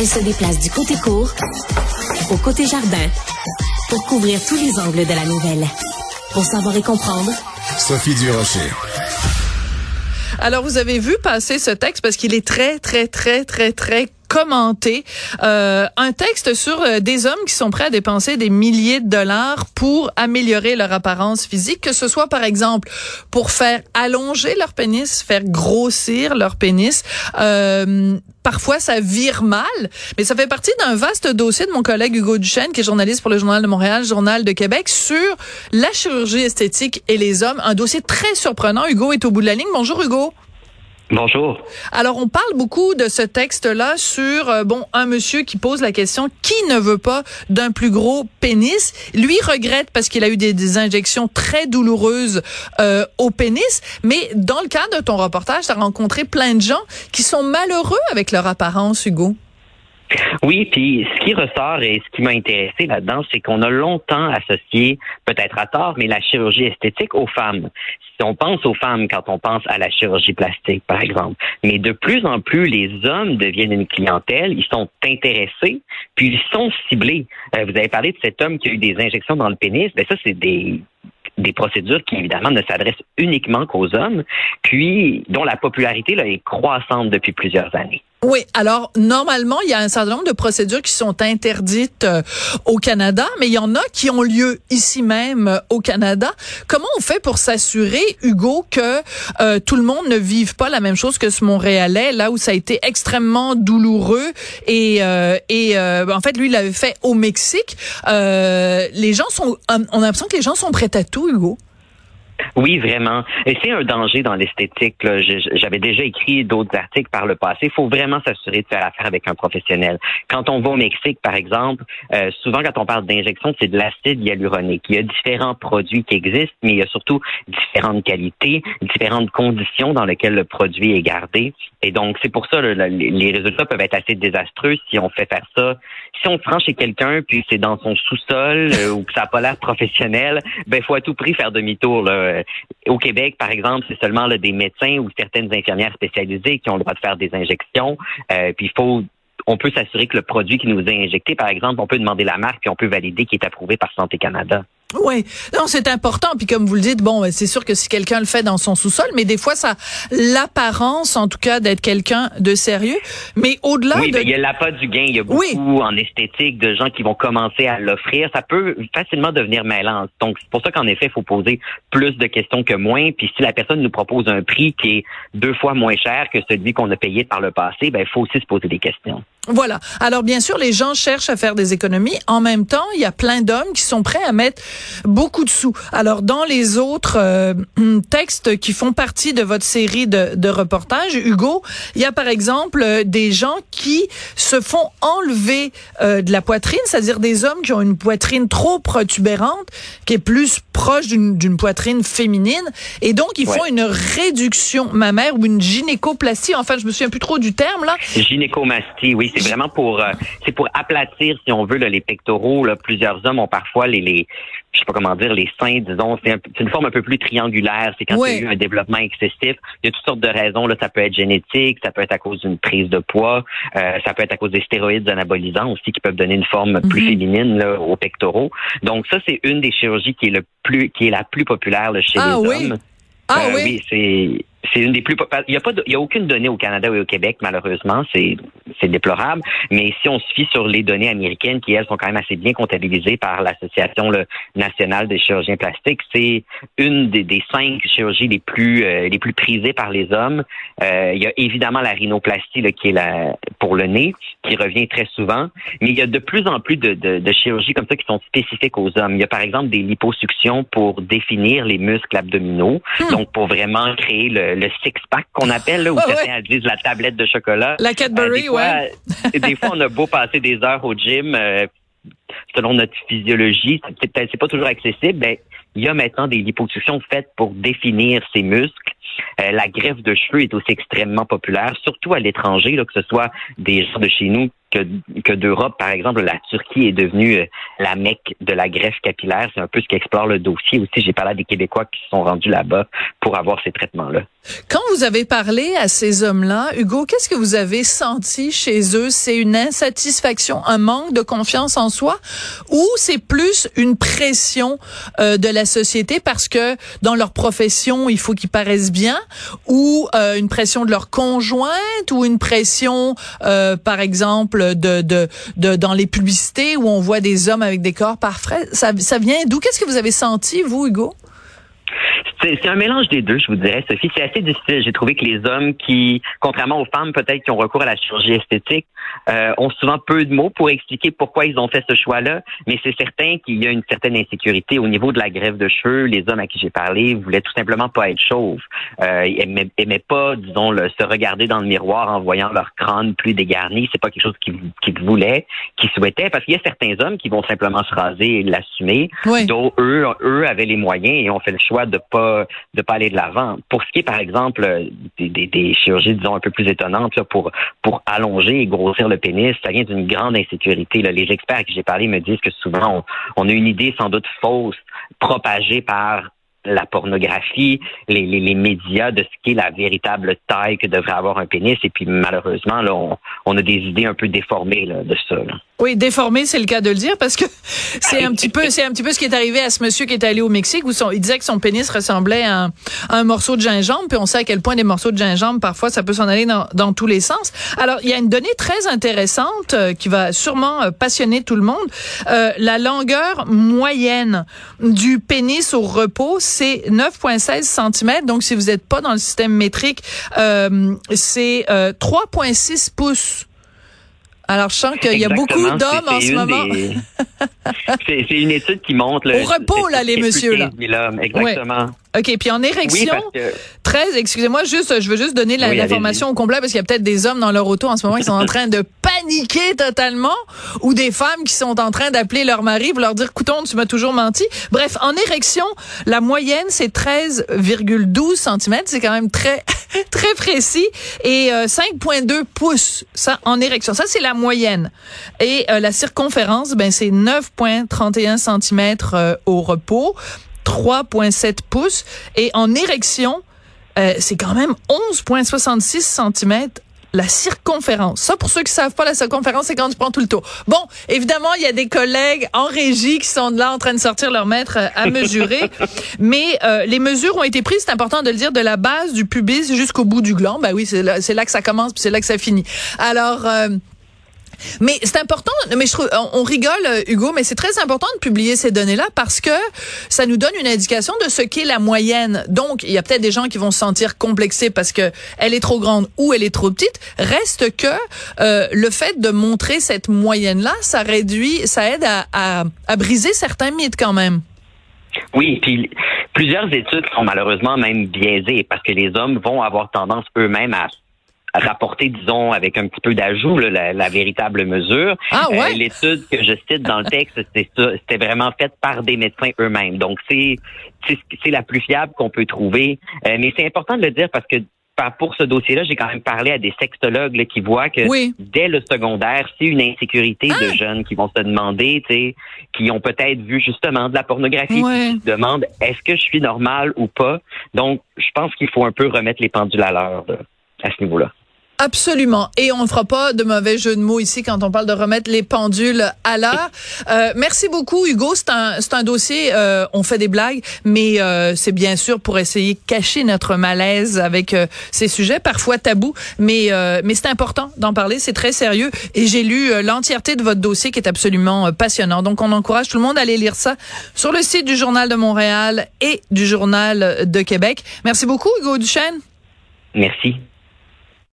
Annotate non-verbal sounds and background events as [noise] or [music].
Elle se déplace du côté court au côté jardin pour couvrir tous les angles de la nouvelle. Pour savoir et comprendre, Sophie Durocher. Alors, vous avez vu passer ce texte parce qu'il est très, très, très, très, très commenté euh, un texte sur euh, des hommes qui sont prêts à dépenser des milliers de dollars pour améliorer leur apparence physique, que ce soit par exemple pour faire allonger leur pénis, faire grossir leur pénis. Euh, parfois, ça vire mal, mais ça fait partie d'un vaste dossier de mon collègue Hugo Duchesne, qui est journaliste pour le Journal de Montréal, Journal de Québec, sur la chirurgie esthétique et les hommes. Un dossier très surprenant. Hugo est au bout de la ligne. Bonjour Hugo. Bonjour. Alors, on parle beaucoup de ce texte-là sur, euh, bon, un monsieur qui pose la question, qui ne veut pas d'un plus gros pénis? Lui regrette parce qu'il a eu des, injections très douloureuses euh, au pénis. Mais dans le cadre de ton reportage, tu as rencontré plein de gens qui sont malheureux avec leur apparence, Hugo. Oui, puis ce qui ressort et ce qui m'a intéressé là-dedans, c'est qu'on a longtemps associé, peut-être à tort, mais la chirurgie esthétique aux femmes. Si on pense aux femmes quand on pense à la chirurgie plastique, par exemple, mais de plus en plus, les hommes deviennent une clientèle, ils sont intéressés, puis ils sont ciblés. Euh, vous avez parlé de cet homme qui a eu des injections dans le pénis, ben ça, c'est des des procédures qui évidemment ne s'adressent uniquement qu'aux hommes, puis dont la popularité là, est croissante depuis plusieurs années. Oui, alors normalement, il y a un certain nombre de procédures qui sont interdites euh, au Canada, mais il y en a qui ont lieu ici même euh, au Canada. Comment on fait pour s'assurer, Hugo, que euh, tout le monde ne vive pas la même chose que ce Montréalais, là où ça a été extrêmement douloureux et, et en fait, lui, il l'avait fait au Mexique. les gens sont, on a l'impression que les gens sont prêts à tout, Hugo. Oui, vraiment. Et c'est un danger dans l'esthétique. J'avais déjà écrit d'autres articles par le passé. Il faut vraiment s'assurer de faire affaire avec un professionnel. Quand on va au Mexique, par exemple, euh, souvent quand on parle d'injection, c'est de l'acide hyaluronique. Il y a différents produits qui existent, mais il y a surtout différentes qualités, différentes conditions dans lesquelles le produit est gardé. Et donc, c'est pour ça les résultats peuvent être assez désastreux si on fait faire ça. Si on se rend chez quelqu'un, puis c'est dans son sous-sol euh, ou que ça n'a pas l'air professionnel, ben faut à tout prix faire demi-tour. Euh, au Québec, par exemple, c'est seulement des médecins ou certaines infirmières spécialisées qui ont le droit de faire des injections. Euh, puis il faut on peut s'assurer que le produit qui nous est injecté, par exemple, on peut demander la marque puis on peut valider qu'il est approuvé par Santé Canada. Oui, non, c'est important. Puis comme vous le dites, bon, c'est sûr que si quelqu'un le fait dans son sous-sol, mais des fois, ça l'apparence, en tout cas, d'être quelqu'un de sérieux. Mais au-delà oui, de... il y a l'appât du gain. Il y a beaucoup en esthétique de gens qui vont commencer à l'offrir. Ça peut facilement devenir mêlant. Donc, c'est pour ça qu'en effet, il faut poser plus de questions que moins. Puis si la personne nous propose un prix qui est deux fois moins cher que celui qu'on a payé par le passé, ben, il faut aussi se poser des questions. Voilà. Alors bien sûr, les gens cherchent à faire des économies. En même temps, il y a plein d'hommes qui sont prêts à mettre beaucoup de sous. Alors dans les autres euh, [clears throat] textes qui font partie de votre série de, de reportages, Hugo, il y a par exemple euh, des gens qui se font enlever euh, de la poitrine, c'est-à-dire des hommes qui ont une poitrine trop protubérante, qui est plus proche d'une poitrine féminine, et donc ils font une réduction mammaire ou une gynécoplastie. Enfin, je me souviens plus trop du terme là. Gynécomastie, oui c'est vraiment pour euh, c'est pour aplatir, si on veut, les pectoraux. Là. Plusieurs hommes ont parfois les, les je sais pas comment dire, les seins, disons, c'est une forme un peu plus triangulaire. C'est quand il y a eu un développement excessif. Il y a toutes sortes de raisons. Là, ça peut être génétique, ça peut être à cause d'une prise de poids, euh, ça peut être à cause des stéroïdes anabolisants aussi qui peuvent donner une forme plus mhm. féminine là, aux pectoraux. Donc ça, c'est une des chirurgies qui est le plus qui est la plus populaire chez ah les oui. hommes. Ah euh, oui. oui c'est c'est une des plus il y a pas il y a aucune donnée au Canada ou au Québec malheureusement c'est c'est déplorable mais si on se fie sur les données américaines qui elles sont quand même assez bien comptabilisées par l'association nationale des chirurgiens plastiques c'est une des, des, cinq chirurgies les plus euh, les plus prisées par les hommes euh, il y a évidemment la rhinoplastie là, qui est la pour le nez qui revient très souvent mais il y a de plus en plus de, de, de chirurgies comme ça qui sont spécifiques aux hommes il y a par exemple des liposuctions pour définir les muscles abdominaux hmm. donc pour vraiment créer le le, six-pack qu'on [laughs] appelle, là, où certains disent la tablette de chocolat. La Cadbury, euh, ouais. [laughs] des fois, on a beau passer des heures au gym, euh, selon notre physiologie, c'est peut-être pas toujours accessible, mais il y a maintenant des liposuctions faites pour définir ces muscles. Euh, la greffe de cheveux est aussi extrêmement populaire, surtout à l'étranger, que ce soit des gens de chez nous que, que d'Europe. Par exemple, la Turquie est devenue euh, la mecque de la greffe capillaire. C'est un peu ce qu'explore le dossier aussi. J'ai parlé à des Québécois qui se sont rendus là-bas pour avoir ces traitements-là. Quand vous avez parlé à ces hommes-là, Hugo, qu'est-ce que vous avez senti chez eux? C'est une insatisfaction, un manque de confiance en soi? Ou c'est plus une pression euh, de la société parce que dans leur profession, il faut qu'ils paraissent bien? Ou euh, une pression de leur conjointe? Ou une pression, euh, par exemple, de, de, de, dans les publicités où on voit des hommes avec des corps parfaits? Ça, ça vient d'où? Qu'est-ce que vous avez senti, vous, Hugo? C'est un mélange des deux, je vous dirais, Sophie. C'est assez difficile. J'ai trouvé que les hommes qui, contrairement aux femmes peut-être qui ont recours à la chirurgie esthétique, euh, ont souvent peu de mots pour expliquer pourquoi ils ont fait ce choix-là. Mais c'est certain qu'il y a une certaine insécurité au niveau de la grève de cheveux. Les hommes à qui j'ai parlé voulaient tout simplement pas être chauves. Euh, ils aimaient, pas, disons, le, se regarder dans le miroir en voyant leur crâne plus dégarni. C'est pas quelque chose qu'ils qu'ils voulaient, qu'ils souhaitaient, parce qu'il y a certains hommes qui vont simplement se raser et l'assumer. Oui. D'autres, eux, eux avaient les moyens et ont fait le choix de pas de pas aller de l'avant. Pour ce qui est, par exemple, des, des, chirurgies, disons, un peu plus étonnantes pour, pour allonger et grossir le pénis, ça vient d'une grande insécurité. Là. Les experts à qui j'ai parlé me disent que souvent, on a une idée sans doute fausse, propagée par la pornographie, les, les, les, médias de ce qu'est la véritable taille que devrait avoir un pénis. Et puis malheureusement, là, on, on a des idées un peu déformées là, de ça. Là. Oui, déformé, c'est le cas de le dire, parce que [laughs] c'est un petit peu, c'est un petit peu ce qui est arrivé à ce monsieur qui est allé au Mexique où son, il disait que son pénis ressemblait à un, un, morceau de gingembre, puis on sait à quel point des morceaux de gingembre parfois ça peut s'en aller dans, dans, tous les sens. Alors il y a une donnée très intéressante euh, qui va sûrement euh, passionner tout le monde. Euh, la longueur moyenne du pénis au repos, c'est 9,16 cm. Donc si vous n'êtes pas dans le système métrique, euh, c'est 3,6 pouces. Alors, je sens qu'il y a beaucoup d'hommes en ce moment. [laughs] c'est une étude qui montre... Au repos, là, les messieurs. Là. Exactement. OK, puis en érection, 13, excusez-moi, juste, je veux juste donner l'information au complet parce qu'il y a peut-être des hommes dans leur auto en ce moment qui sont en [laughs] train de paniquer totalement ou des femmes qui sont en train d'appeler leur mari pour leur dire, couton, tu m'as toujours menti. Bref, en érection, la moyenne, c'est 13,12 cm. C'est quand même très, [laughs] très précis. Et 5,2 euh, pouces, ça, en érection. Ça, c'est la moyenne. Et euh, la circonférence, ben, c'est 9,31 cm euh, au repos. 3,7 pouces. Et en érection, euh, c'est quand même 11,66 cm la circonférence. Ça, pour ceux qui savent pas, la circonférence, c'est quand tu prends tout le tour. Bon, évidemment, il y a des collègues en régie qui sont là en train de sortir leur mètre euh, à mesurer, [laughs] mais euh, les mesures ont été prises, c'est important de le dire, de la base du pubis jusqu'au bout du gland. Ben oui, c'est là, là, que ça commence, puis c'est là que ça finit. Alors... Mais c'est important, mais je trouve, on, rigole, euh, Hugo, mais c'est très important de publier ces données-là parce que ça nous donne une indication de ce qu'est la moyenne. Donc, il y a peut-être des gens qui vont se sentir complexés parce que elle est trop grande ou elle est trop petite. Reste que euh, le fait de montrer cette moyenne-là, ça réduit, ça aide à, à, à briser certains mythes quand même. Oui, puis plusieurs études sont malheureusement même biaisées parce que les hommes vont avoir tendance eux-mêmes à rapporter, disons, avec un petit peu d'ajout, la, la, véritable mesure. Ah euh, ouais? L'étude que je cite dans le texte, [laughs] c'était vraiment faite par des médecins eux-mêmes. Donc, c'est c'est la plus fiable qu'on peut trouver. Euh, mais c'est important de le dire parce que pour ce dossier-là, j'ai quand même parlé à des sexologues là, qui voient que dès le secondaire, c'est une insécurité de ah! jeunes qui vont se demander, tu sais, qui ont peut-être vu justement de la pornographie, qui se demandent est-ce que je suis normal ou pas? Donc, je pense qu'il faut un peu remettre les pendules à l'heure à ce niveau-là. Absolument. Et on ne fera pas de mauvais jeu de mots ici quand on parle de remettre les pendules à l'heure. Euh, merci beaucoup, Hugo. C'est un, un dossier, euh, on fait des blagues, mais euh, c'est bien sûr pour essayer de cacher notre malaise avec euh, ces sujets, parfois tabous, mais, euh, mais c'est important d'en parler, c'est très sérieux. Et j'ai lu l'entièreté de votre dossier qui est absolument passionnant. Donc, on encourage tout le monde à aller lire ça sur le site du Journal de Montréal et du Journal de Québec. Merci beaucoup, Hugo Duchesne. Merci.